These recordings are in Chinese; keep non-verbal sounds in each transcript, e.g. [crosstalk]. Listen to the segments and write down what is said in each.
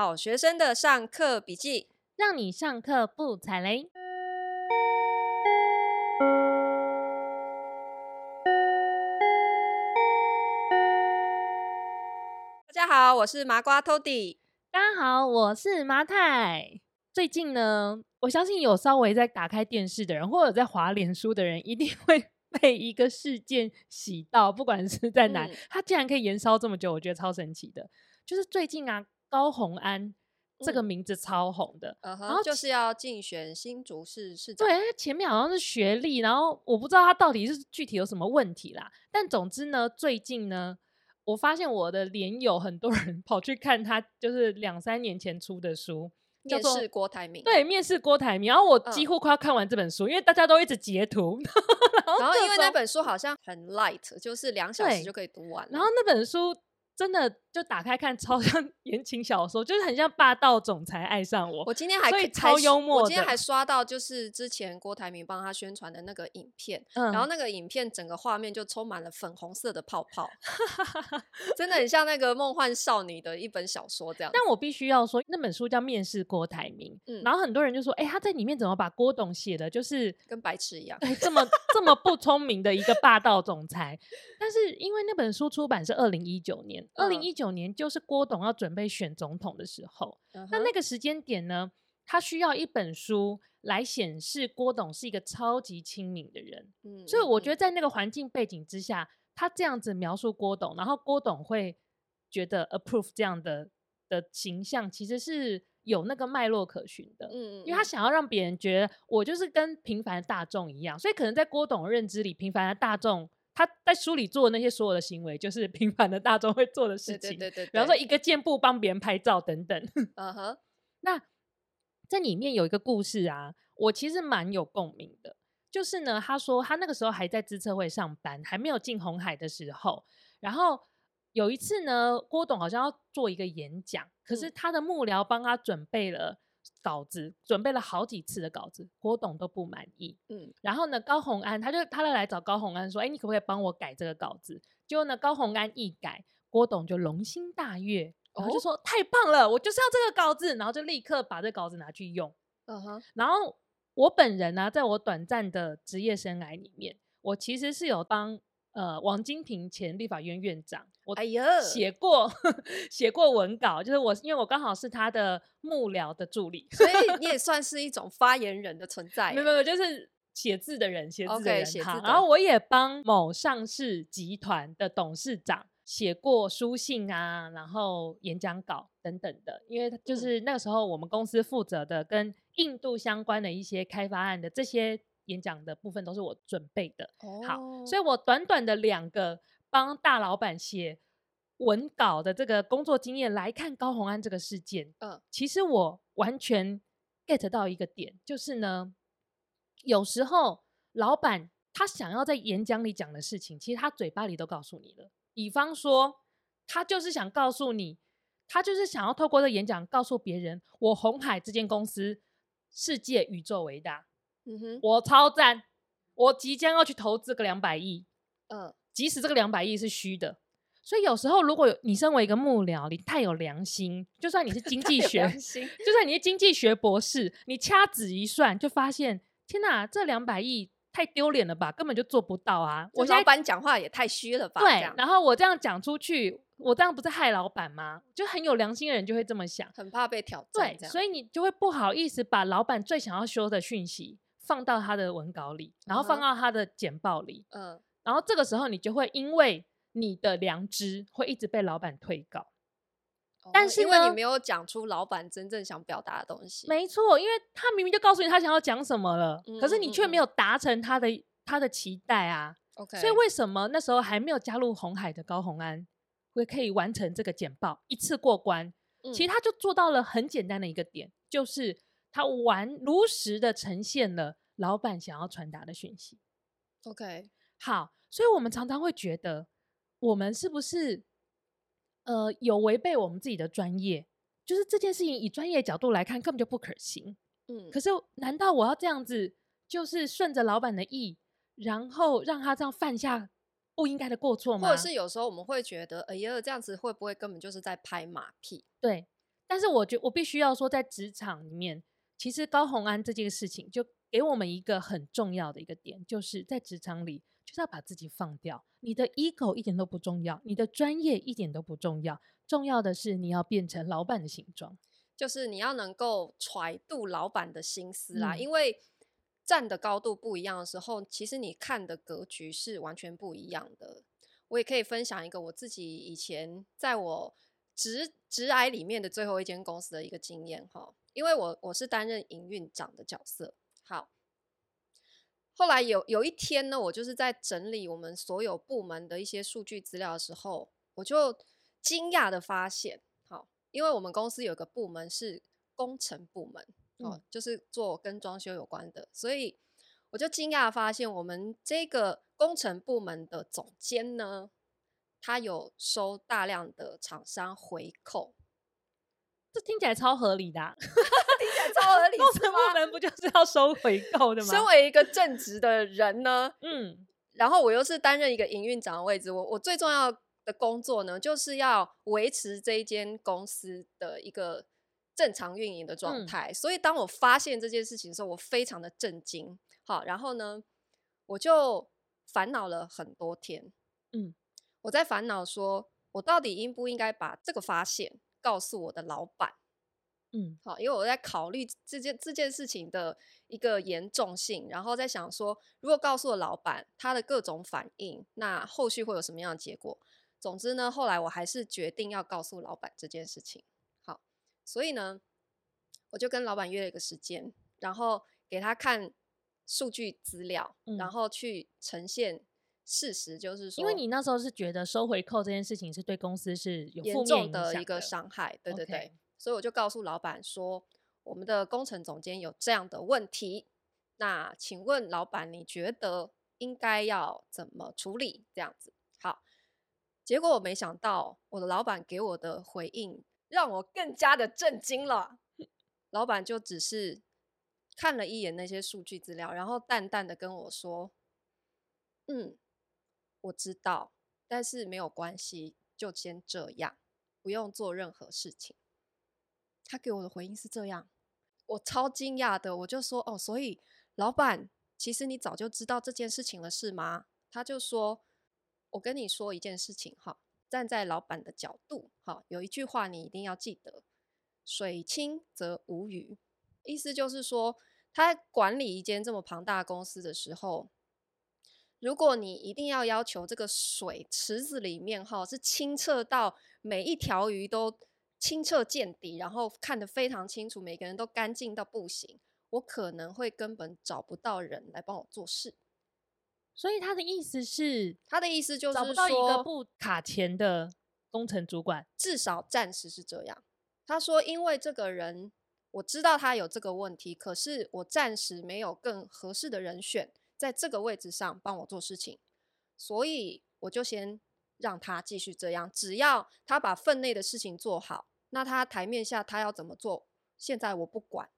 好学生的上课笔记，让你上课不踩雷。大家好，我是麻瓜 Tody。大家好，我是麻太。最近呢，我相信有稍微在打开电视的人，或者在滑脸书的人，一定会。[laughs] 被一个事件洗到，不管是在哪，他、嗯、竟然可以延烧这么久，我觉得超神奇的。就是最近啊，高红安这个名字超红的，嗯、然后就是要竞选新竹市市长。对，前面好像是学历，然后我不知道他到底是具体有什么问题啦。但总之呢，最近呢，我发现我的脸友很多人 [laughs] 跑去看他，就是两三年前出的书。面试郭台铭，对，面试郭台铭。然后我几乎快要看完这本书，嗯、因为大家都一直截图。[laughs] 然后因为那本书好像很 light，就是两小时就可以读完。然后那本书。真的就打开看，超像 [laughs] 言情小说，就是很像霸道总裁爱上我。我今天还可以超幽默，我今天还刷到就是之前郭台铭帮他宣传的那个影片，嗯，然后那个影片整个画面就充满了粉红色的泡泡，[laughs] 真的很像那个梦幻少女的一本小说这样。但我必须要说，那本书叫《面试郭台铭》，嗯，然后很多人就说，哎、欸，他在里面怎么把郭董写的，就是跟白痴一样，对，这么这么不聪明的一个霸道总裁。[laughs] 但是因为那本书出版是二零一九年。二零一九年就是郭董要准备选总统的时候，那、uh-huh. 那个时间点呢，他需要一本书来显示郭董是一个超级亲民的人。嗯，所以我觉得在那个环境背景之下，他这样子描述郭董，然后郭董会觉得 approve 这样的的形象，其实是有那个脉络可循的。嗯，因为他想要让别人觉得我就是跟平凡的大众一样，所以可能在郭董的认知里，平凡的大众。他在书里做的那些所有的行为，就是平凡的大众会做的事情。对对对，对，比方说一个箭步帮别人拍照等等。[laughs] 嗯哼。那在里面有一个故事啊，我其实蛮有共鸣的。就是呢，他说他那个时候还在资策会上班，还没有进红海的时候。然后有一次呢，郭董好像要做一个演讲，可是他的幕僚帮他准备了。稿子准备了好几次的稿子，郭董都不满意。嗯，然后呢，高虹安他就他就来找高虹安说：“哎，你可不可以帮我改这个稿子？”结果呢，高虹安一改，郭董就龙心大悦，然后就说：“哦、太棒了，我就是要这个稿子。”然后就立刻把这个稿子拿去用。嗯哼。然后我本人呢、啊，在我短暂的职业生涯里面，我其实是有帮。呃，王金平前立法院院长，我哎呀写过 [laughs] 写过文稿，就是我因为我刚好是他的幕僚的助理，所以 [laughs] 你也算是一种发言人的存在。没有没有，就是写字的人，写字的人。Okay, 好，然后我也帮某上市集团的董事长写过书信啊，然后演讲稿等等的，因为就是那个时候我们公司负责的跟印度相关的一些开发案的这些。演讲的部分都是我准备的，oh. 好，所以我短短的两个帮大老板写文稿的这个工作经验来看高红安这个事件，嗯、uh.，其实我完全 get 到一个点，就是呢，有时候老板他想要在演讲里讲的事情，其实他嘴巴里都告诉你了。比方说，他就是想告诉你，他就是想要透过这演讲告诉别人，我红海这间公司世界宇宙为大。嗯哼，我超赞，我即将要去投资个两百亿，嗯，即使这个两百亿是虚的，所以有时候如果有你身为一个幕僚，你太有良心，就算你是经济学，就算你是经济学博士，你掐指一算就发现，天哪，这两百亿太丢脸了吧，根本就做不到啊！我老板讲话也太虚了吧？对，然后我这样讲出去，我这样不是害老板吗？就很有良心的人就会这么想，很怕被挑战，对，所以你就会不好意思把老板最想要说的讯息。放到他的文稿里，然后放到他的简报里，嗯、uh-huh.，然后这个时候你就会因为你的良知会一直被老板推告，oh, 但是因为你没有讲出老板真正想表达的东西，没错，因为他明明就告诉你他想要讲什么了，嗯、可是你却没有达成他的他的期待啊，OK，所以为什么那时候还没有加入红海的高红安会可以完成这个简报一次过关？嗯、其实他就做到了很简单的一个点，就是。他完如实的呈现了老板想要传达的讯息。OK，好，所以我们常常会觉得，我们是不是呃有违背我们自己的专业？就是这件事情以专业角度来看，根本就不可行。嗯，可是难道我要这样子，就是顺着老板的意，然后让他这样犯下不应该的过错吗？或者是有时候我们会觉得，哎呀，这样子会不会根本就是在拍马屁？对。但是我觉我必须要说，在职场里面，其实高红安这件事情就给我们一个很重要的一个点，就是在职场里就是要把自己放掉，你的 ego 一点都不重要，你的专业一点都不重要，重要的是你要变成老板的形状，就是你要能够揣度老板的心思啦，嗯、因为站的高度不一样的时候，其实你看的格局是完全不一样的。我也可以分享一个我自己以前在我职职癌里面的最后一间公司的一个经验哈，因为我我是担任营运长的角色。好，后来有有一天呢，我就是在整理我们所有部门的一些数据资料的时候，我就惊讶的发现，好，因为我们公司有个部门是工程部门，哦，嗯，就是做跟装修有关的，所以。我就惊讶发现，我们这个工程部门的总监呢，他有收大量的厂商回扣，这听起来超合理的，啊，[laughs] 听起来超合理。工程部门不就是要收回购的吗？身为一个正直的人呢，嗯，然后我又是担任一个营运长的位置，我我最重要的工作呢，就是要维持这一间公司的一个正常运营的状态。嗯，所以当我发现这件事情的时候，我非常的震惊。好，然后呢，我就烦恼了很多天。嗯，我在烦恼说，我到底应不应该把这个发现告诉我的老板？嗯，好，因为我在考虑这件这件事情的一个严重性，然后在想说，如果告诉了老板，他的各种反应，那后续会有什么样的结果？总之呢，后来我还是决定要告诉老板这件事情。好，所以呢，我就跟老板约了一个时间，然后给他看。数据资料，然后去呈现事实，就是说，因为你那时候是觉得收回扣这件事情是对公司是有严重的一个伤害，对对对，Okay. 所以我就告诉老板说，我们的工程总监有这样的问题，那请问老板，你觉得应该要怎么处理？这样子，好，结果我没想到我的老板给我的回应让我更加的震惊了，老板就只是。看了一眼那些数据资料，然后淡淡的跟我说：“嗯，我知道，但是没有关系，就先这样，不用做任何事情。”他给我的回应是这样，我超惊讶的，我就说：“哦，所以老板，其实你早就知道这件事情了，是吗？”他就说：“我跟你说一件事情，哈，站在老板的角度，哈，有一句话你一定要记得：水清则无鱼。”意思就是说，他管理一间这么庞大的公司的时候，如果你一定要要求这个水池子里面哈是清澈到每一条鱼都清澈见底，然后看得非常清楚，每个人都干净到不行，我可能会根本找不到人来帮我做事。所以他的意思是，他的意思就是找不到一个不卡钱的工程主管，至少暂时是这样。他说，因为这个人。我知道他有这个问题，可是我暂时没有更合适的人选在这个位置上帮我做事情，所以我就先让他继续这样。只要他把分内的事情做好，那他台面下他要怎么做，现在我不管。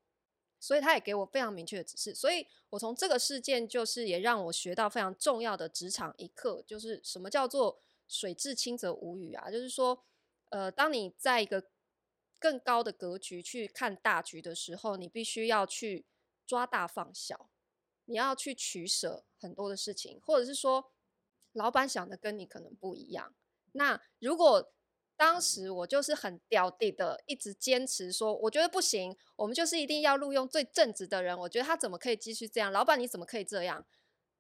所以他也给我非常明确的指示。所以我从这个事件就是也让我学到非常重要的职场一课，就是什么叫做水至清则无鱼啊？就是说，呃，当你在一个更高的格局去看大局的时候，你必须要去抓大放小，你要去取舍很多的事情，或者是说，老板想的跟你可能不一样。那如果当时我就是很掉地的，一直坚持说，我觉得不行，我们就是一定要录用最正直的人，我觉得他怎么可以继续这样？老板你怎么可以这样？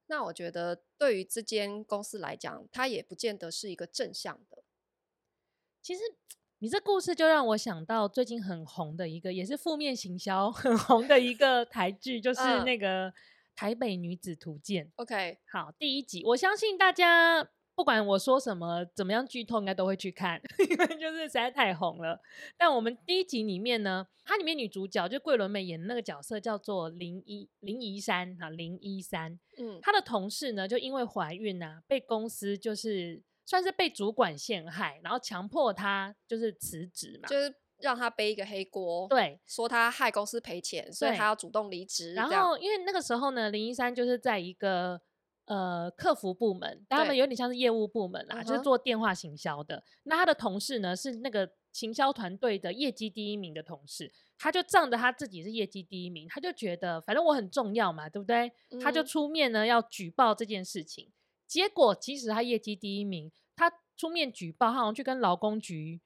那我觉得对于这间公司来讲，它也不见得是一个正向的。其实。你这故事就让我想到最近很红的一个，也是负面行销很红的一个台剧，就是那个《台北女子图鉴》。OK，好，第一集，我相信大家不管我说什么，怎么样剧透，应该都会去看，[laughs] 因为就是实在太红了。但我们第一集里面呢，它里面女主角就桂纶镁演的那个角色叫做林一林怡珊哈林一珊，嗯，她的同事呢就因为怀孕啊，被公司就是。算是被主管陷害，然后强迫他就是辞职嘛，就是让他背一个黑锅，对，说他害公司赔钱，所以他要主动离职。然后因为那个时候呢，林一山就是在一个呃客服部门，他们有点像是业务部门啦，就是做电话行销的。那他的同事呢是那个行销团队的业绩第一名的同事，他就仗着他自己是业绩第一名，他就觉得反正我很重要嘛，对不对？嗯、他就出面呢要举报这件事情。结果即使他业绩第一名，他出面举报，他好像去跟劳工局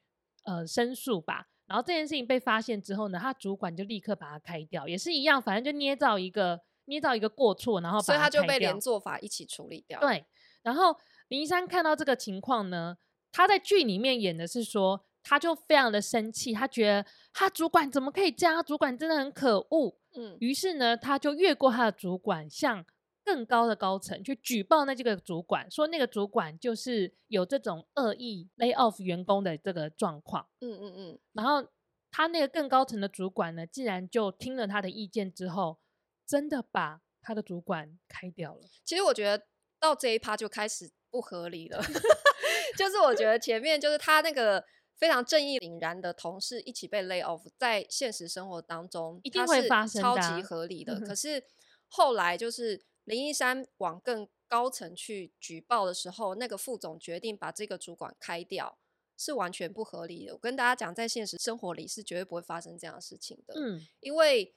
呃申诉吧。然后这件事情被发现之后呢，他主管就立刻把他开掉，也是一样，反正就捏造一个捏造一个过错，然后把他，所以他就被连做法一起处理掉。对，然后林一山看到这个情况呢，他在剧里面演的是说。他就非常的生气，他觉得他主管怎么可以这样？主管真的很可恶。嗯，于是呢，他就越过他的主管，向更高的高层去举报那这个主管，说那个主管就是有这种恶意 lay off 员工的这个状况。嗯嗯嗯。然后他那个更高层的主管呢，竟然就听了他的意见之后，真的把他的主管开掉了。其实我觉得到这一趴就开始不合理了，[laughs] 就是我觉得前面就是他那个。非常正义凛然的同事一起被 lay off，在现实生活当中一定会发生，超级合理的。可是后来就是林一山往更高层去举报的时候，那个副总决定把这个主管开掉，是完全不合理的。我跟大家讲，在现实生活里是绝对不会发生这样的事情的。嗯，因为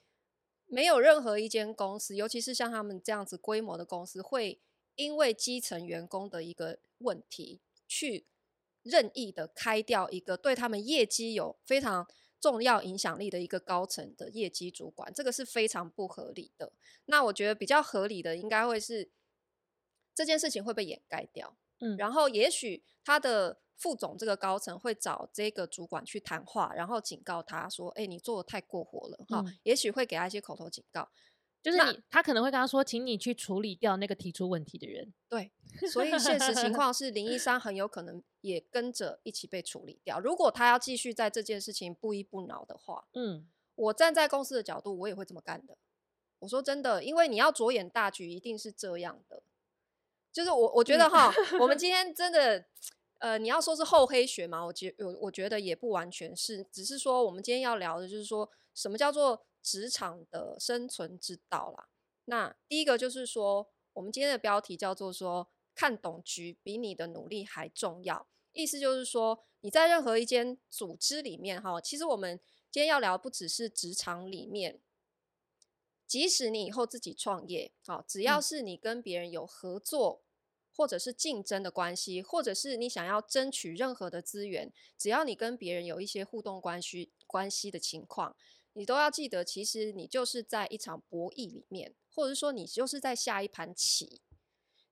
没有任何一间公司，尤其是像他们这样子规模的公司，会因为基层员工的一个问题去。任意的开掉一个对他们业绩有非常重要影响力的一个高层的业绩主管，这个是非常不合理的。那我觉得比较合理的应该会是这件事情会被掩盖掉，嗯，然后也许他的副总这个高层会找这个主管去谈话，然后警告他说：“哎，你做的太过火了，哈、嗯，也许会给他一些口头警告。”就是你，他可能会跟他说，请你去处理掉那个提出问题的人。对，所以现实情况是，林一山很有可能也跟着一起被处理掉。如果他要继续在这件事情不依不挠的话，嗯，我站在公司的角度，我也会这么干的。我说真的，因为你要着眼大局，一定是这样的。就是我，我觉得哈，我们今天真的，呃，你要说是厚黑学嘛，我觉我我觉得也不完全是，只是说我们今天要聊的就是说什么叫做。职场的生存之道啦。那第一个就是说，我们今天的标题叫做说，看懂局比你的努力还重要。意思就是说，你在任何一间组织里面，哈，其实我们今天要聊不只是职场里面，即使你以后自己创业，好，只要是你跟别人有合作或者是竞争的关系，或者是你想要争取任何的资源，只要你跟别人有一些互动关系关系的情况。你都要记得，其实你就是在一场博弈里面，或者说你就是在下一盘棋。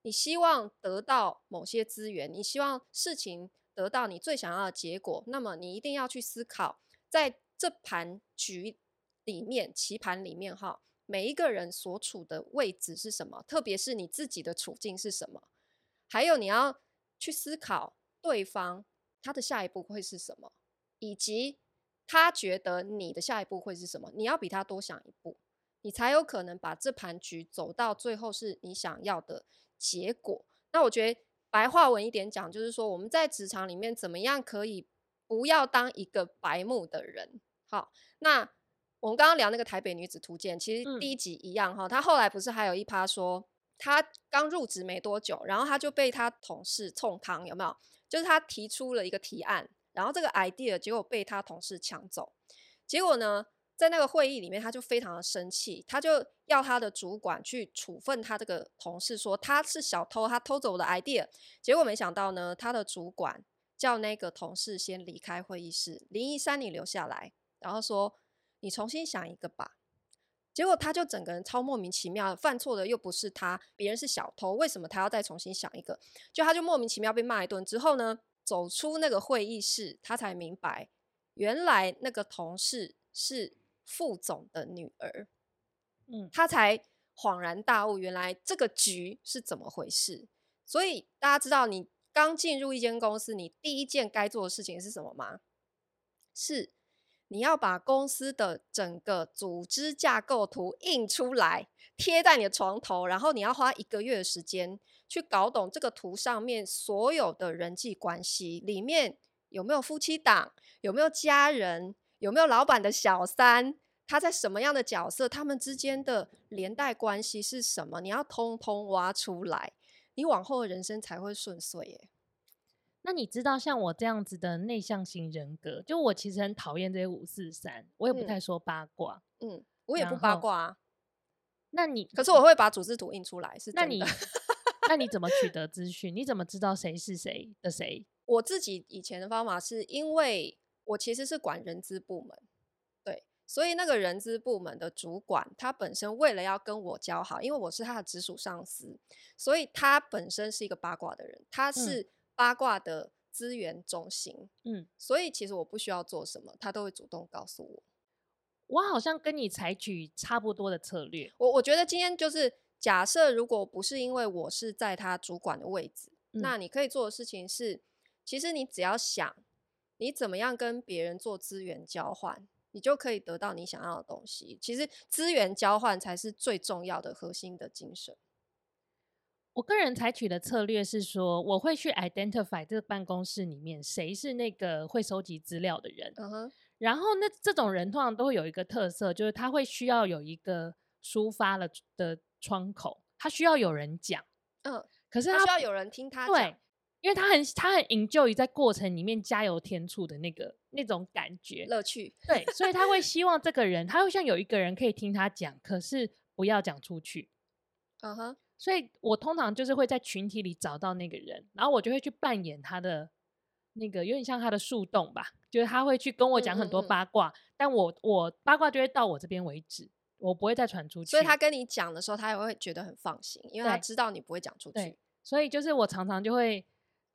你希望得到某些资源，你希望事情得到你最想要的结果，那么你一定要去思考，在这盘局里面，棋盘里面哈，每一个人所处的位置是什么，特别是你自己的处境是什么，还有你要去思考对方他的下一步会是什么，以及。他觉得你的下一步会是什么？你要比他多想一步，你才有可能把这盘局走到最后是你想要的结果。那我觉得白话文一点讲，就是说我们在职场里面怎么样可以不要当一个白目的人。好，那我们刚刚聊那个台北女子图鉴，其实第一集一样哈。他后来不是还有一趴说，他刚入职没多久，然后他就被他同事冲康，有没有？就是他提出了一个提案。然后这个 idea 结果被他同事抢走，结果呢，在那个会议里面，他就非常的生气，他就要他的主管去处分他这个同事，说他是小偷，他偷走我的 idea。结果没想到呢，他的主管叫那个同事先离开会议室，林一山你留下来，然后说你重新想一个吧。结果他就整个人超莫名其妙，犯错的又不是他，别人是小偷，为什么他要再重新想一个？就他就莫名其妙被骂一顿之后呢，走出那个会议室，他才明白，原来那个同事是副总的女儿。嗯，他才恍然大悟，原来这个局是怎么回事。所以大家知道，你刚进入一间公司，你第一件该做的事情是什么吗？是你要把公司的整个组织架构图印出来，贴在你的床头，然后你要花一个月的时间。去搞懂这个图上面所有的人际关系，里面有没有夫妻档，有没有家人，有没有老板的小三，他在什么样的角色，他们之间的连带关系是什么？你要通通挖出来，你往后的人生才会顺遂耶。那你知道像我这样子的内向型人格，就我其实很讨厌这些五四三，我也不太说八卦。嗯，我也不八卦啊。那你可是我会把组织图印出来，是。那你那你怎么取得资讯？你怎么知道谁是谁的谁？我自己以前的方法是因为我其实是管人资部门，对，所以那个人资部门的主管他本身为了要跟我交好，因为我是他的直属上司，所以他本身是一个八卦的人，他是八卦的资源中心，嗯，所以其实我不需要做什么，他都会主动告诉我。我好像跟你采取差不多的策略。我我觉得今天就是假设，如果不是因为我是在他主管的位置，嗯，那你可以做的事情是，其实你只要想你怎么样跟别人做资源交换，你就可以得到你想要的东西。其实资源交换才是最重要的核心的精神。我个人采取的策略是说，我会去 identify 这个办公室里面谁是那个会收集资料的人。嗯哼。然后那这种人通常都会有一个特色，就是他会需要有一个抒发了的窗口，他需要有人讲，嗯，可是他，他需要有人听他讲，对，因为他很他很 enjoy 在过程里面加油添醋的那个那种感觉乐趣，对，所以他会希望这个人，他会像有一个人可以听他讲，可是不要讲出去，嗯哼，所以我通常就是会在群体里找到那个人，然后我就会去扮演他的。那个有点像他的树洞吧，就是他会去跟我讲很多八卦，嗯嗯嗯，但我我八卦就会到我这边为止，我不会再传出去。所以他跟你讲的时候，他也会觉得很放心，因为他知道你不会讲出去。对，所以就是我常常就会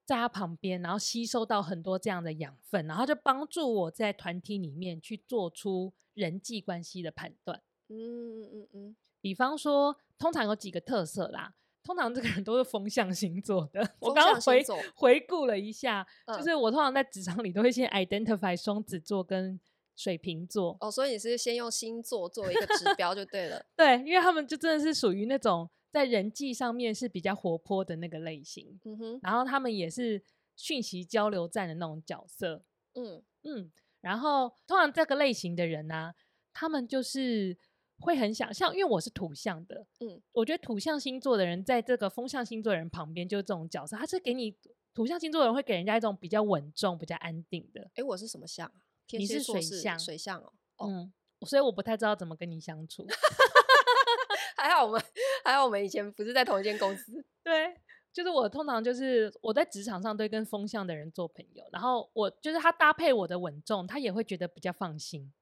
在他旁边，然后吸收到很多这样的养分，然后就帮助我在团体里面去做出人际关系的判断。嗯嗯嗯嗯，比方说，通常有几个特色啦。通常这个人都是风象星座的。[laughs] 我刚刚回回顾了一下，嗯，就是我通常在职场里都会先 identify 双子座跟水瓶座。哦，所以你是先用星座作为一个指 [laughs] 标就对了。对，因为他们就真的是属于那种在人际上面是比较活泼的那个类型。嗯哼，然后他们也是讯息交流站的那种角色。嗯嗯，然后通常这个类型的人呢，啊，他们就是。会很想像，因为我是土象的，嗯，我觉得土象星座的人在这个风象星座的人旁边，就是这种角色，他是给你土象星座的人会给人家一种比较稳重、比较安定的。哎，我是什么象啊？你是水象，水象哦，嗯，所以我不太知道怎么跟你相处。[laughs] 还好我们，还好我们以前不是在同一间公司。对，就是我通常就是我在职场上都会跟风向的人做朋友，然后我就是他搭配我的稳重，他也会觉得比较放心。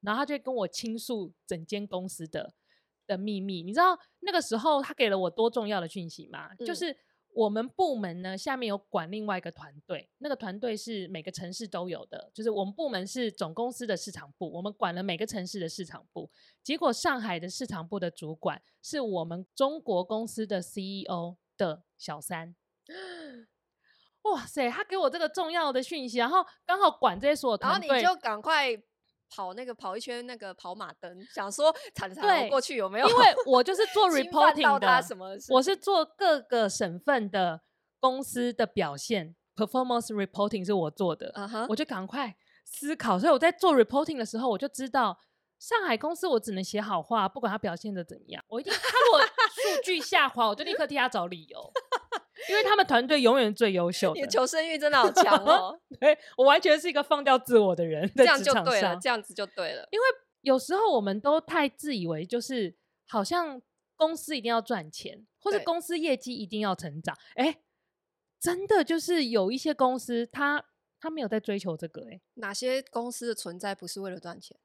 然后他就跟我倾诉整间公司的的秘密，你知道那个时候他给了我多重要的讯息吗？嗯。就是我们部门呢下面有管另外一个团队，那个团队是每个城市都有的，就是我们部门是总公司的市场部，我们管了每个城市的市场部。结果上海的市场部的主管是我们中国公司的 CEO 的小三。[gasps] 哇塞，他给我这个重要的讯息，然后刚好管这些所有团队，然后你就赶快。跑那个跑一圈那个跑马灯，想说惨惨过去有没有？因为我就是做 [laughs] reporting 的，我是做各个省份的公司的表现 performance reporting 是我做的，uh -huh. 我就赶快思考。所以我在做 reporting 的时候，我就知道上海公司我只能写好话，不管他表现的怎样，我一定他如果数据下滑，我就立刻替他找理由。因为他们团队永远最优秀的，你的求生欲真的好强 [laughs] 哦！对，我完全是一个放掉自我的人，这样就对了，这样子就对了。因为有时候我们都太自以为，就是好像公司一定要赚钱，或者公司业绩一定要成长。哎，真的就是有一些公司，他他没有在追求这个。哎，哪些公司的存在不是为了赚钱？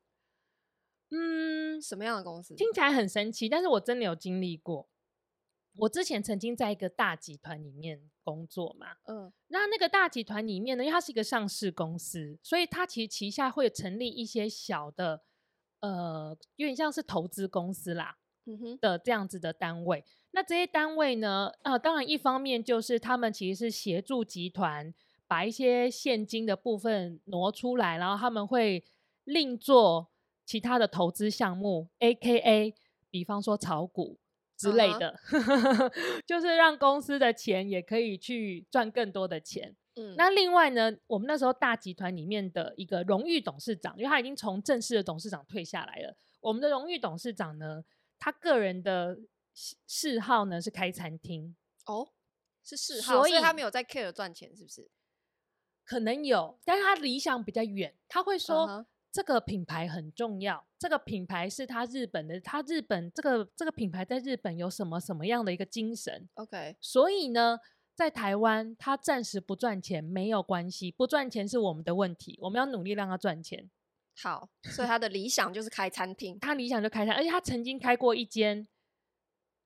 嗯，什么样的公司？听起来很神奇，但是我真的有经历过。我之前曾经在一个大集团里面工作嘛，嗯，那那个大集团里面呢，因为它是一个上市公司，所以它其实旗下会成立一些小的，呃，有点像是投资公司啦，嗯哼的这样子的单位。那这些单位呢，呃，当然一方面就是他们其实是协助集团把一些现金的部分挪出来，然后他们会另做其他的投资项目，AKA，比方说炒股。之类的，uh [laughs] -huh. 就是让公司的钱也可以去赚更多的钱。嗯，那另外呢，我们那时候大集团里面的一个荣誉董事长，因为他已经从正式的董事长退下来了。我们的荣誉董事长呢，他个人的嗜好呢是开餐厅。哦，是嗜好，所以他没有在 care 赚钱，是不是？可能有，但是他理想比较远，他会说。Uh huh. 这个品牌很重要，这个品牌是他日本的，他日本这个这个品牌在日本有什么什么样的一个精神？OK，所以呢，在台湾他暂时不赚钱没有关系，不赚钱是我们的问题，我们要努力让他赚钱。好，所以他的理想就是开餐厅，他理想就开餐，而且他曾经开过一间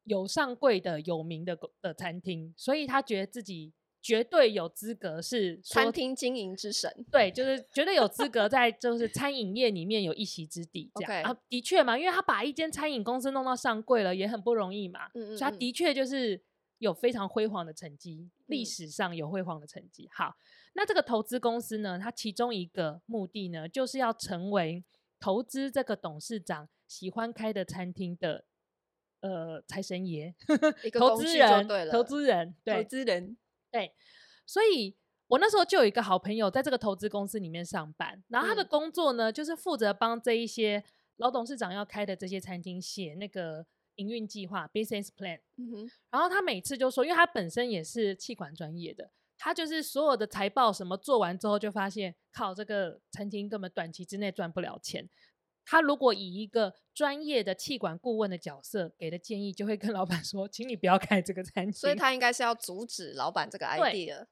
有上柜的有名的的餐厅，所以他觉得自己。绝对有资格是餐厅经营之神，对，就是绝对有资格在就是餐饮业里面有一席之地。这样.啊，的确嘛，因为他把一间餐饮公司弄到上柜了，也很不容易嘛。嗯嗯嗯，所以他的确就是有非常辉煌的成绩，历史上有辉煌的成绩。好，那这个投资公司呢，它其中一个目的呢，就是要成为投资这个董事长喜欢开的餐厅的呃财神爷，投资人，投资人，对，投资人。对，所以我那时候就有一个好朋友在这个投资公司里面上班，然后他的工作呢，就是负责帮这一些老董事长要开的这些餐厅写那个营运计划 （business plan）。嗯哼，然后他每次就说，因为他本身也是气管专业的，他就是所有的财报什么做完之后，就发现靠这个餐厅根本短期之内赚不了钱。他如果以一个专业的气管顾问的角色给的建议，就会跟老板说：“ [laughs] 请你不要开这个餐厅。”所以他应该是要阻止老板这个 idea。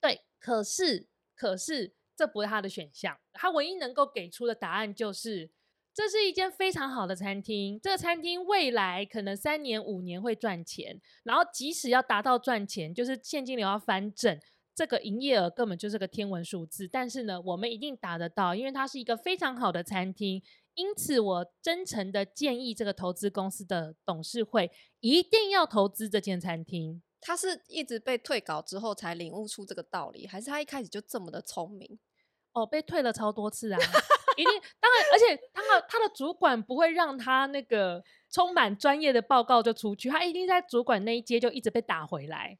对，对，可是可是这不是他的选项。他唯一能够给出的答案就是：这是一间非常好的餐厅，这个餐厅未来可能三年五年会赚钱。然后即使要达到赚钱，就是现金流要翻正，这个营业额根本就是个天文数字。但是呢，我们一定达得到，因为它是一个非常好的餐厅。因此，我真诚的建议这个投资公司的董事会一定要投资这间餐厅。他是一直被退稿之后才领悟出这个道理，还是他一开始就这么的聪明？哦，被退了超多次啊！一定，当然，而且他的他的主管不会让他那个充满专业的报告就出去，他一定在主管那一阶就一直被打回来，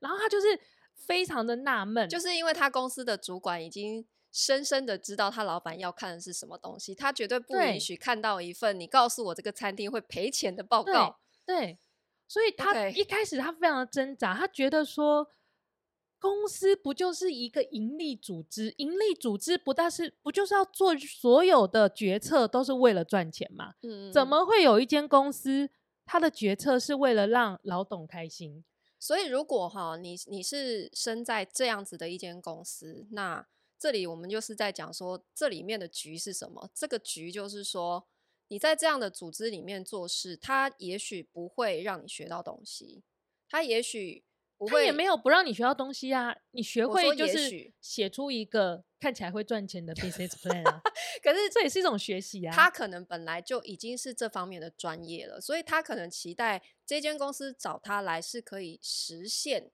然后他就是非常的纳闷，就是因为他公司的主管已经。深深的知道他老板要看的是什么东西，他绝对不允许看到一份你告诉我这个餐厅会赔钱的报告。对，对，所以他一开始他非常的挣扎，他觉得说，公司不就是一个盈利组织？盈利组织不但是不就是要做所有的决策都是为了赚钱嘛？嗯，怎么会有一间公司，他的决策是为了让老董开心？所以如果哈，你你是身在这样子的一间公司，那。这里我们就是在讲说，这里面的局是什么？这个局就是说，你在这样的组织里面做事，他也许不会让你学到东西，他也许不会，他也没有不让你学到东西啊。你学会就是写出一个看起来会赚钱的 [laughs] business plan 啊。可是这也是一种学习啊。他可能本来就已经是这方面的专业了，所以他可能期待这间公司找他来是可以实现。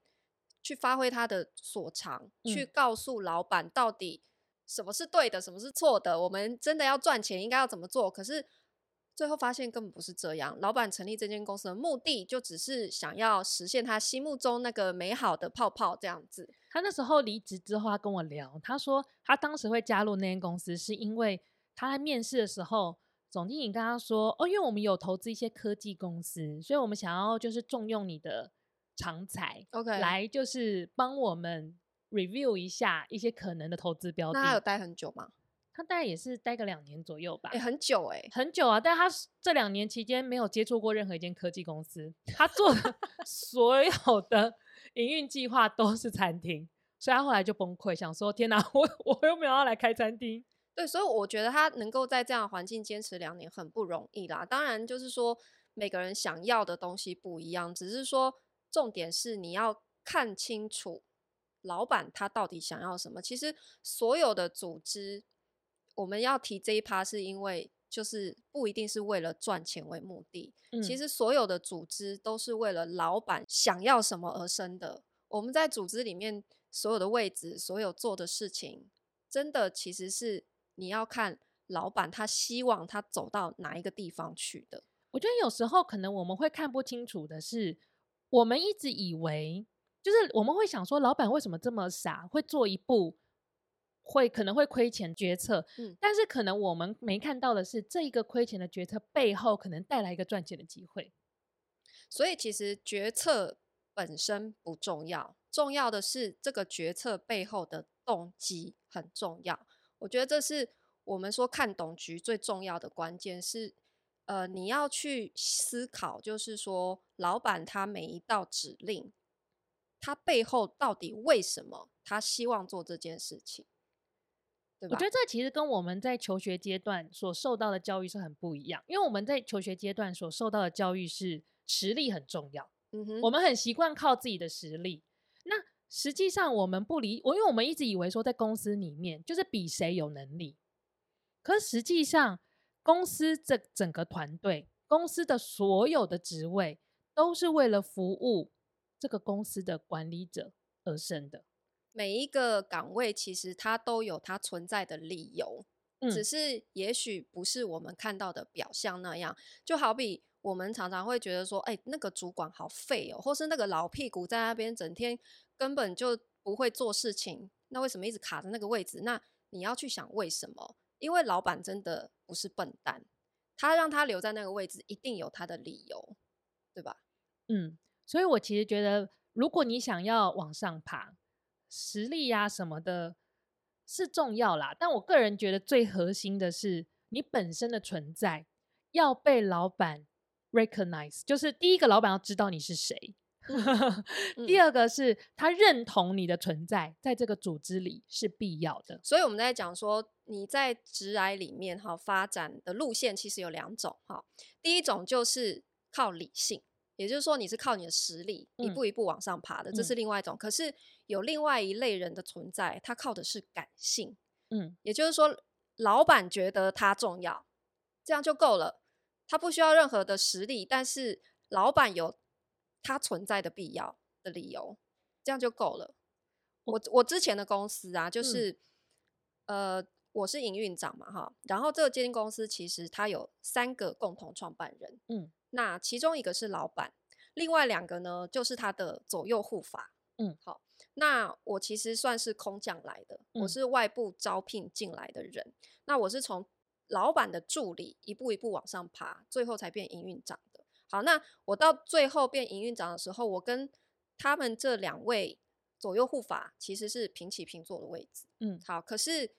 去发挥他的所长，嗯、去告诉老板到底什么是对的，什么是错的。我们真的要赚钱，应该要怎么做？可是最后发现根本不是这样。老板成立这间公司的目的，就只是想要实现他心目中那个美好的泡泡这样子。他那时候离职之后，他跟我聊，他说他当时会加入那间公司，是因为他在面试的时候，总经理跟他说：“哦，因为我们有投资一些科技公司，所以我们想要就是重用你的。”长才，OK，来就是帮我们 review 一下一些可能的投资标的。那他有待很久吗？他大概也是待个两年左右吧。哎、欸，很久哎、欸，很久啊！但他这两年期间没有接触过任何一间科技公司，他做的 [laughs] 所有的营运计划都是餐厅，所以他后来就崩溃，想说：天哪，我我又没有要来开餐厅。对，所以我觉得他能够在这样的环境坚持两年很不容易啦。当然，就是说每个人想要的东西不一样，只是说。重点是你要看清楚老板他到底想要什么。其实所有的组织，我们要提这一趴，是因为就是不一定是为了赚钱为目的。嗯。其实所有的组织都是为了老板想要什么而生的。我们在组织里面所有的位置，所有做的事情，真的其实是你要看老板他希望他走到哪一个地方去的。我觉得有时候可能我们会看不清楚的是。我们一直以为，就是我们会想说，老板为什么这么傻，会做一步会可能会亏钱决策？嗯，但是可能我们没看到的是，这一个亏钱的决策背后可能带来一个赚钱的机会。所以其实决策本身不重要，重要的是这个决策背后的动机很重要。我觉得这是我们说看懂局最重要的关键是，呃，你要去思考，就是说老板他每一道指令，他背后到底为什么他希望做这件事情？对吧？我觉得这其实跟我们在求学阶段所受到的教育是很不一样，因为我们在求学阶段所受到的教育是实力很重要，嗯哼，我们很习惯靠自己的实力。那实际上我们不理我，因为我们一直以为说在公司里面就是比谁有能力，可是实际上公司这整个团队，公司的所有的职位都是为了服务这个公司的管理者而生的。每一个岗位其实它都有它存在的理由，嗯，只是也许不是我们看到的表象那样。就好比我们常常会觉得说，哎，那个主管好废哦，或是那个老屁股在那边整天根本就不会做事情，那为什么一直卡在那个位置？那你要去想为什么？因为老板真的不是笨蛋，他让他留在那个位置一定有他的理由，对吧？嗯，所以我其实觉得，如果你想要往上爬，实力呀、啊、什么的是重要啦，但我个人觉得最核心的是你本身的存在要被老板 recognize，就是第一个老板要知道你是谁，[laughs] 第二个是他认同你的存在，在这个组织里是必要的。所以我们在讲说你在职癌里面哈发展的路线其实有两种哈，第一种就是靠理性。也就是说，你是靠你的实力一步一步往上爬的，嗯、这是另外一种。可是有另外一类人的存在，他靠的是感性。嗯，也就是说，老板觉得他重要，这样就够了，他不需要任何的实力，但是老板有他存在的必要的理由，这样就够了。我我之前的公司啊，就是、嗯、呃，我是营运长嘛，哈，然后这个间公司其实它有三个共同创办人，嗯。那其中一个是老板，另外两个呢，就是他的左右护法。嗯，好，那我其实算是空降来的，嗯、我是外部招聘进来的人。那我是从老板的助理一步一步往上爬，最后才变营运长的。好，那我到最后变营运长的时候，我跟他们这两位左右护法其实是平起平坐的位置。嗯，好，可是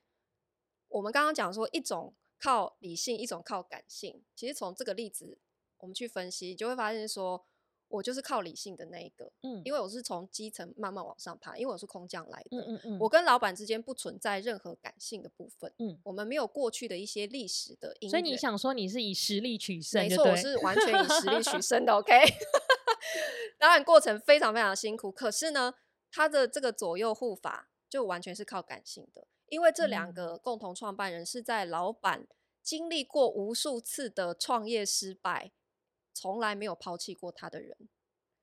我们刚刚讲说，一种靠理性，一种靠感性。其实从这个例子。我们去分析，就会发现说，我就是靠理性的那一个，嗯，因为我是从基层慢慢往上爬，因为我是空降来的，嗯嗯嗯，我跟老板之间不存在任何感性的部分，嗯，我们没有过去的一些历史的因，所以你想说你是以实力取胜，没错，我是完全以实力取。胜的，OK。[laughs] 当然过程非常非常辛苦，可是呢，他的这个左右护法就完全是靠感性的，因为这两个共同创办人是在老板经历过无数次的创业失败。从来没有抛弃过他的人，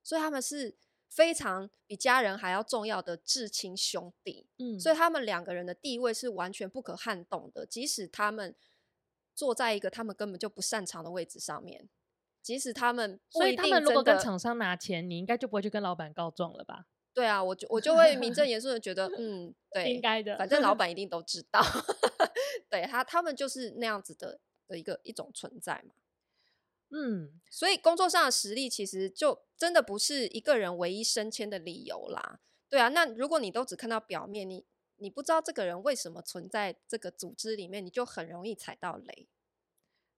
所以他们是非常比家人还要重要的至亲兄弟。嗯，所以他们两个人的地位是完全不可撼动的，即使他们坐在一个他们根本就不擅长的位置上面，即使他们所以他们如果跟厂商拿钱，你应该就不会去跟老板告状了吧？对啊，我就我就会名正言顺的觉得，嗯，[laughs] 对，应该的，反正老板一 [laughs] 定都知道，[laughs] 对他，他们就是那样子的的一个一种存在嘛。嗯，所以工作上的实力其实就真的不是一个人唯一升迁的理由啦。对啊，那如果你都只看到表面，你你不知道这个人为什么存在这个组织里面，你就很容易踩到雷。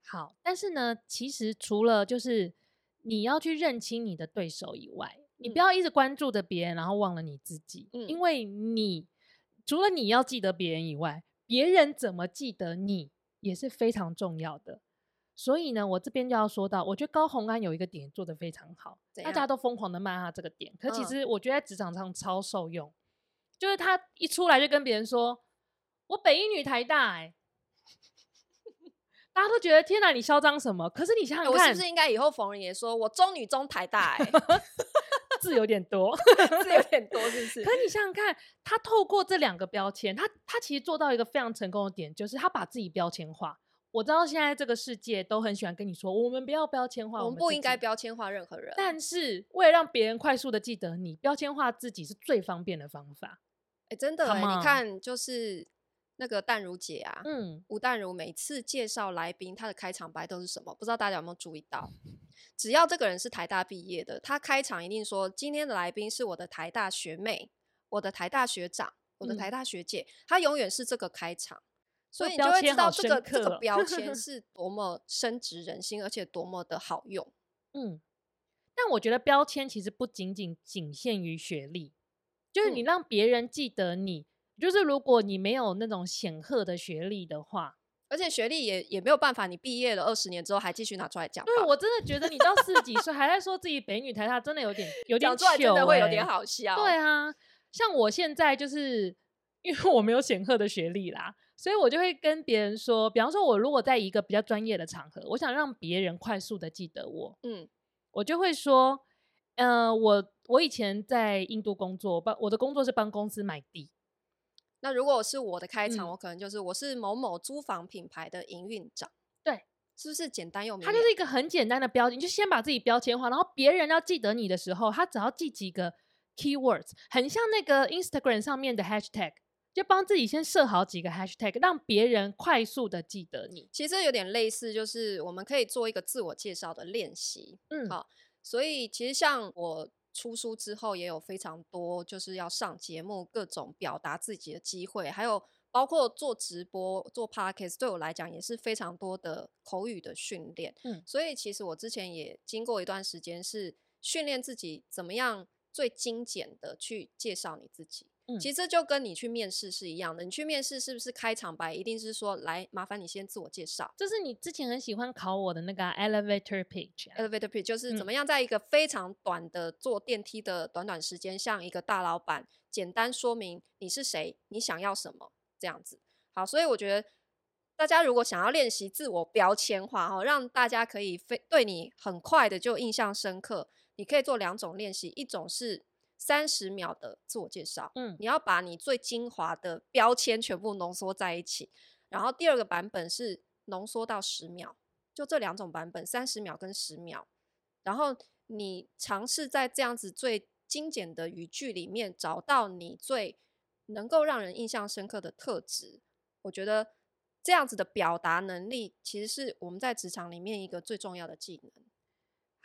好，但是呢，其实除了就是你要去认清你的对手以外，嗯、你不要一直关注着别人，然后忘了你自己。嗯，因为你除了你要记得别人以外，别人怎么记得你也是非常重要的。所以呢，我这边就要说到，我觉得高红安有一个点做得非常好，大家都疯狂的骂他这个点，可其实我觉得在职场上超受用，嗯、就是他一出来就跟别人说，我北一女台大、欸，哎，大家都觉得天哪，你嚣张什么？可是你想想看，我是不是应该以后逢人也说我中女中台大、欸？哎，字有点多，[laughs] 字有点多，是不是？可是你想想看，他透过这两个标签，他他其实做到一个非常成功的点，就是他把自己标签化。我知道现在这个世界都很喜欢跟你说，我们不要标签化，我们不应该标签化任何人。但是为了让别人快速的记得你，标签化自己是最方便的方法。哎、欸，真的、欸，你看，就是那个淡如姐啊，嗯，吴淡如每次介绍来宾，她的开场白都是什么？不知道大家有没有注意到？只要这个人是台大毕业的，他开场一定说：“今天的来宾是我的台大学妹，我的台大学长。”我的台大学姐，她、嗯、永远是这个开场，所以你就会知道这个这个标签 [laughs] 是多么深植人心，而且多么的好用。嗯，但我觉得标签其实不仅仅仅限于学历，就是你让别人记得你，嗯、就是如果你没有那种显赫的学历的话。而且学历也也没有办法，你毕业了二十年之后还继续拿出来讲。对，我真的觉得你到四十几岁还在说自己北女台大，真的有点有点糗、欸，真的会有点好笑。对啊，像我现在就是因为我没有显赫的学历啦，所以我就会跟别人说，比方说我如果在一个比较专业的场合，我想让别人快速的记得我，嗯，我就会说，呃，我我以前在印度工作，帮我的工作是帮公司买地。那如果是我的开场，嗯、我可能就是我是某某租房品牌的营运长，对，是不是简单又明？它就是一个很简单的标签，你就先把自己标签化，然后别人要记得你的时候，他只要记几个 keywords，很像那个 Instagram 上面的 hashtag，就帮自己先设好几个 hashtag，让别人快速的记得你。其实有点类似，就是我们可以做一个自我介绍的练习，嗯，好，所以其实像我。出书之后也有非常多就是要上节目、各种表达自己的机会，还有包括做直播、做 podcast，对我来讲也是非常多的口语的训练。嗯，所以其实我之前也经过一段时间是训练自己怎么样最精简的去介绍你自己。嗯、其实就跟你去面试是一样的，你去面试是不是开场白一定是说，来麻烦你先自我介绍？这是你之前很喜欢考我的那个 elevator pitch。elevator pitch 就是怎么样在一个非常短的坐电梯的短短时间，嗯、向一个大老板简单说明你是谁，你想要什么这样子。好，所以我觉得大家如果想要练习自我标签化哈，让大家可以非对你很快的就印象深刻，你可以做两种练习，一种是。三十秒的自我介绍，嗯，你要把你最精华的标签全部浓缩在一起。然后第二个版本是浓缩到十秒，就这两种版本，三十秒跟十秒。然后你尝试在这样子最精简的语句里面找到你最能够让人印象深刻的特质。我觉得这样子的表达能力，其实是我们在职场里面一个最重要的技能。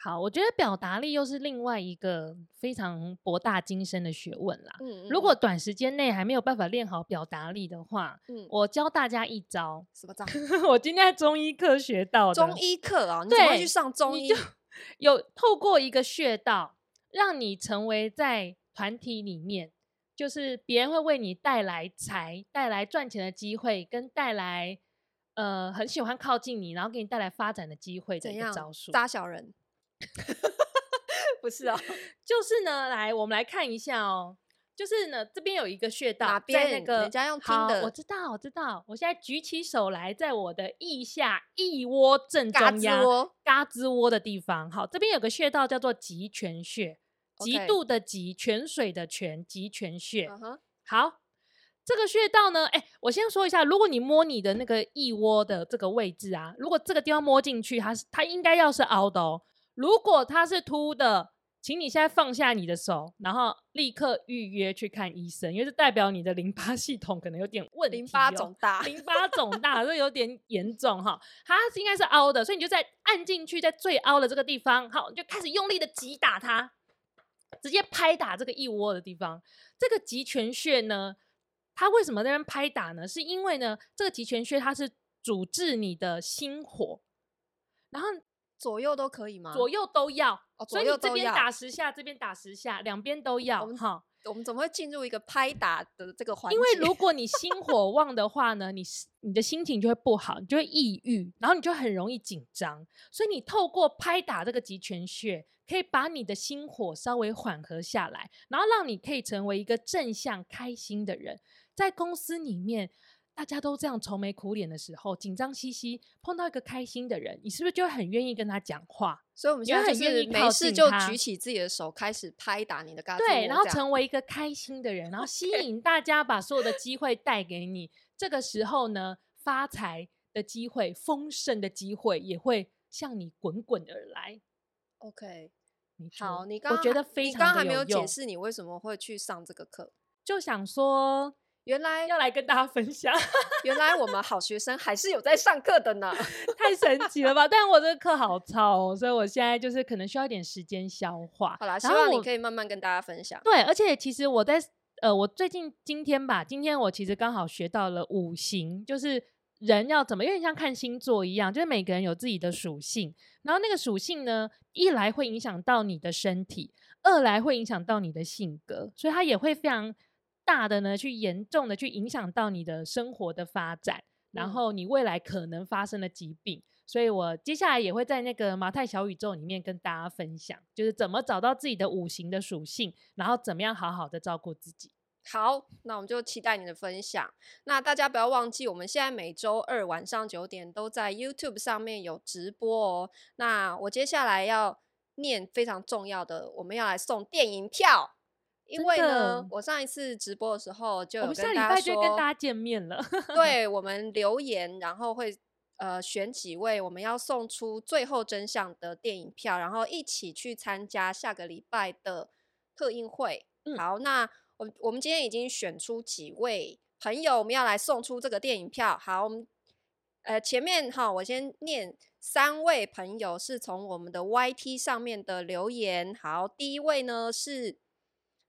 好，我觉得表达力又是另外一个非常博大精深的学问啦。嗯，嗯，如果短时间内还没有办法练好表达力的话，嗯，我教大家一招。什么招？[laughs] 我今天在中医课学到的。中医课啊？你怎么会去上中医？[laughs] 有透过一个穴道，让你成为在团体里面，就是别人会为你带来财、带来赚钱的机会，跟带来呃很喜欢靠近你，然后给你带来发展的机会的一个招数。扎小人。[laughs] 不是哦，[laughs] 就是呢，来，我们来看一下哦。就是呢，这边有一个穴道，哪边？那个人家用听的，我知道，我知道。我现在举起手来，在我的腋下腋窝正中央，嘎吱窝的地方。好，这边有个穴道叫做极泉穴，极度的极，泉水的泉，极泉穴。Uh -huh. 好，这个穴道呢，哎，我先说一下，如果你摸你的那个腋窝的这个位置啊，如果这个地方摸进去，它是它应该要是凹的哦。如果它是凸的，请你现在放下你的手，然后立刻预约去看医生，因为这代表你的淋巴系统可能有点问题，淋巴肿大，淋巴肿大，这有点严重哈。它是应该是凹的，所以你就在按进去，在最凹的这个地方，好，你就开始用力的击打它，直接拍打这个一窝的地方。这个极泉穴呢，它为什么在那边拍打呢？是因为呢，这个极泉穴它是主治你的心火，然后。左右都可以吗？左右都要，哦、左右都要，所以你这边打十下，这边打十下，两边都要。哈，我们怎么会进入一个拍打的这个环节？因为如果你 [laughs] 心火旺的话呢，你你的心情就会不好，你就会抑郁，然后你就很容易紧张。所以你透过拍打这个极泉穴，可以把你的心火稍微缓和下来，然后让你可以成为一个正向、开心的人，在公司里面。大家都这样愁眉苦脸的时候，紧张兮兮，碰到一个开心的人，你是不是就很愿意跟他讲话？所以我们现在很愿意没事就举起自己的手，开始拍打你的嘎吱窝。对，然后成为一个开心的人，然后吸引大家把所有的机会带给你。这个时候呢，发财的机会、丰盛的机会也会向你滚滚而来。OK，好，你刚我觉得非常。你刚刚还没有解释你为什么会去上这个课，就想说。原来要来跟大家分享，[laughs] 原来我们好学生还是有在上课的呢，[laughs] 太神奇了吧！但我这个课好糙哦，所以我现在就是可能需要一点时间消化。好啦，希望你可以慢慢跟大家分享。对，而且其实我在呃，我最近今天吧，今天我其实刚好学到了五行，就是人要怎么，有点像看星座一样，就是每个人有自己的属性，然后那个属性呢，一来会影响到你的身体，二来会影响到你的性格，所以它也会非常大的呢，去严重的去影响到你的生活的发展，然后你未来可能发生的疾病。嗯所以我接下来也会在那个马太小宇宙里面跟大家分享，就是怎么找到自己的五行的属性，然后怎么样好好的照顾自己。好，那我们就期待你的分享。那大家不要忘记，我们现在每周二晚上九点都在 YouTube 上面有直播哦。那我接下来要念非常重要的，我们要来送电影票，因为呢，我上一次直播的时候就有跟大家说，我们下礼拜就跟大家见面了。[laughs] 对，我们留言，然后会。呃，选几位我们要送出最后真相的电影票，然后一起去参加下个礼拜的特映会。嗯、好，那我我们今天已经选出几位朋友，我们要来送出这个电影票。好，我们呃前面哈，我先念三位朋友是从我们的 YT 上面的留言。好，第一位呢是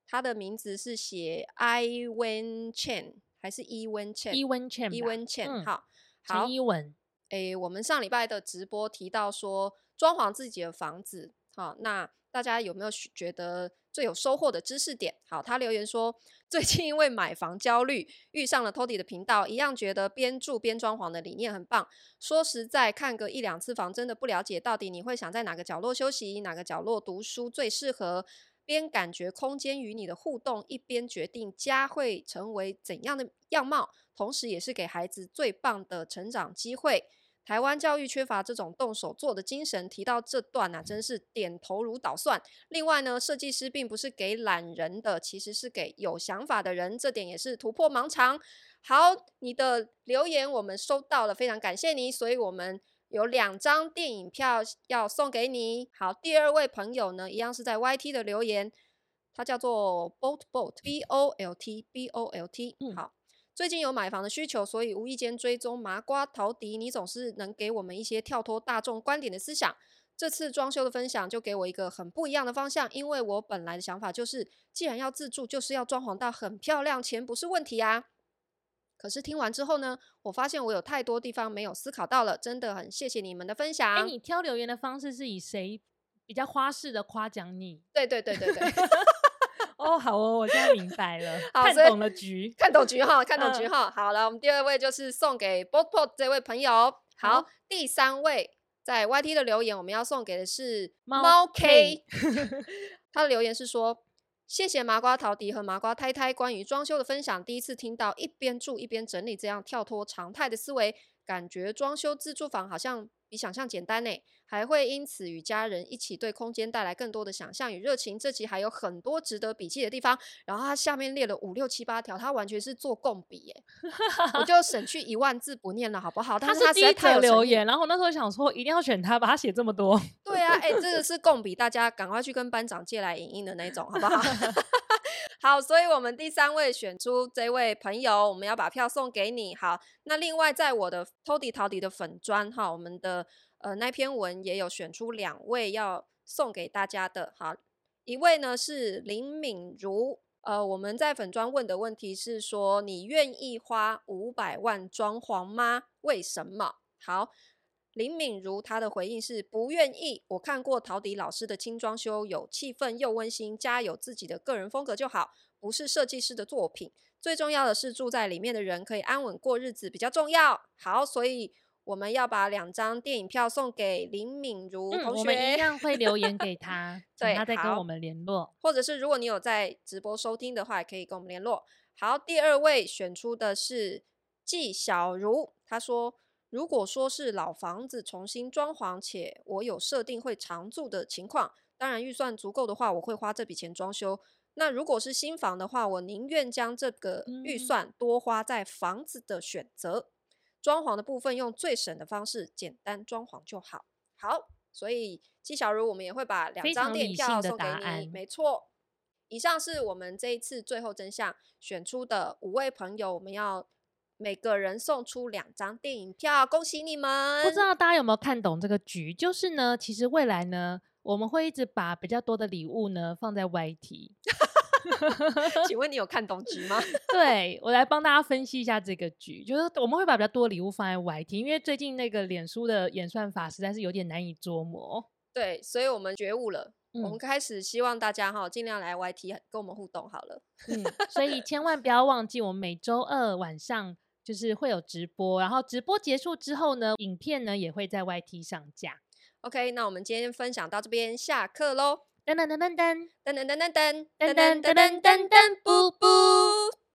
他的名字是写 Iwen Chen 还是 Ewen Chen？Ewen Chen，Ewen Chen。好、好，陈一文。诶，我们上礼拜的直播提到说装潢自己的房子，好，那大家有没有觉得最有收获的知识点？好，他留言说最近因为买房焦虑，遇上了 Toddy 的频道，一样觉得边住边装潢的理念很棒。说实在，看个一两次房，真的不了解到底你会想在哪个角落休息，哪个角落读书最适合，边感觉空间与你的互动，一边决定家会成为怎样的样貌，同时也是给孩子最棒的成长机会。台湾教育缺乏这种动手做的精神，提到这段啊，真是点头如捣蒜。另外呢，设计师并不是给懒人的，其实是给有想法的人，这点也是突破盲肠。好，你的留言我们收到了，非常感谢你，所以我们有两张电影票要送给你。好，第二位朋友呢，一样是在 YT 的留言，他叫做 Bolt Bolt B O L T B O L T，嗯，好。最近有买房的需求，所以无意间追踪麻瓜陶迪，你总是能给我们一些跳脱大众观点的思想。这次装修的分享就给我一个很不一样的方向，因为我本来的想法就是，既然要自住，就是要装潢到很漂亮，钱不是问题啊。可是听完之后呢，我发现我有太多地方没有思考到了，真的很谢谢你们的分享。哎，你挑留言的方式是以谁比较花式的夸奖你？对对对对对。[laughs] 哦，好哦，我现在明白了，好看懂了局，看懂局哈，看懂局哈。好了，我们第二位就是送给 Botpot 这位朋友。好，嗯、第三位在 YT 的留言，我们要送给的是猫 K。[laughs] 他的留言是说：谢谢麻瓜陶迪和麻瓜太太关于装修的分享，第一次听到一边住一边整理这样跳脱常态的思维，感觉装修自住房好像比想象简单呢。还会因此与家人一起对空间带来更多的想象与热情。这集还有很多值得笔记的地方。然后他下面列了五六七八条，他完全是做共笔耶，[laughs] 我就省去一万字不念了，好不好？但是他是第一条留言，然后那时候想说一定要选他，把他写这么多。对啊，哎、欸，这个是共笔，大家赶快去跟班长借来影印的那种，好不好？[laughs] 好，所以我们第三位选出这位朋友，我们要把票送给你。好，那另外在我的 Tody 陶迪的粉专哈，我们的。呃，那篇文也有选出两位要送给大家的，好，一位呢是林敏如，呃，我们在粉专问的问题是说，你愿意花五百万装潢吗？为什么？好，林敏如她的回应是不愿意。我看过陶迪老师的轻装修，有气氛又温馨，家有自己的个人风格就好，不是设计师的作品。最重要的是住在里面的人可以安稳过日子比较重要。好，所以。我们要把两张电影票送给林敏如同学，嗯，我们一样会留言给 [laughs] 他，[laughs] 对，他再跟我们联络，或者是如果你有在直播收听的话，也可以跟我们联络。好，第二位选出的是纪小如，他说：“如果说是老房子重新装潢，且我有设定会常住的情况，当然预算足够的话，我会花这笔钱装修。那如果是新房的话，我宁愿将这个预算多花在房子的选择。嗯”装潢的部分用最省的方式，简单装潢就好。好，所以纪小如，我们也会把两张电影票送给你。没错，以上是我们这一次最后真相选出的五位朋友，我们要每个人送出两张电影票，恭喜你们！不知道大家有没有看懂这个局？就是呢，其实未来呢，我们会一直把比较多的礼物呢放在 YT。[laughs] 请问你有看懂局吗？[laughs] 对，我来帮大家分析一下这个局，就是我们会把比较多礼物放在 YT，因为最近那个脸书的演算法实在是有点难以捉摸。对，所以我们觉悟了，嗯、我们开始希望大家哈尽量来 YT 跟我们互动好了。嗯，所以千万不要忘记，我们每周二晚上就是会有直播，然后直播结束之后呢，影片呢也会在 YT 上架。OK，那我们今天分享到这边，下课喽！噔噔噔噔噔噔噔噔噔噔噔噔噔噔噔噔，噔，布布。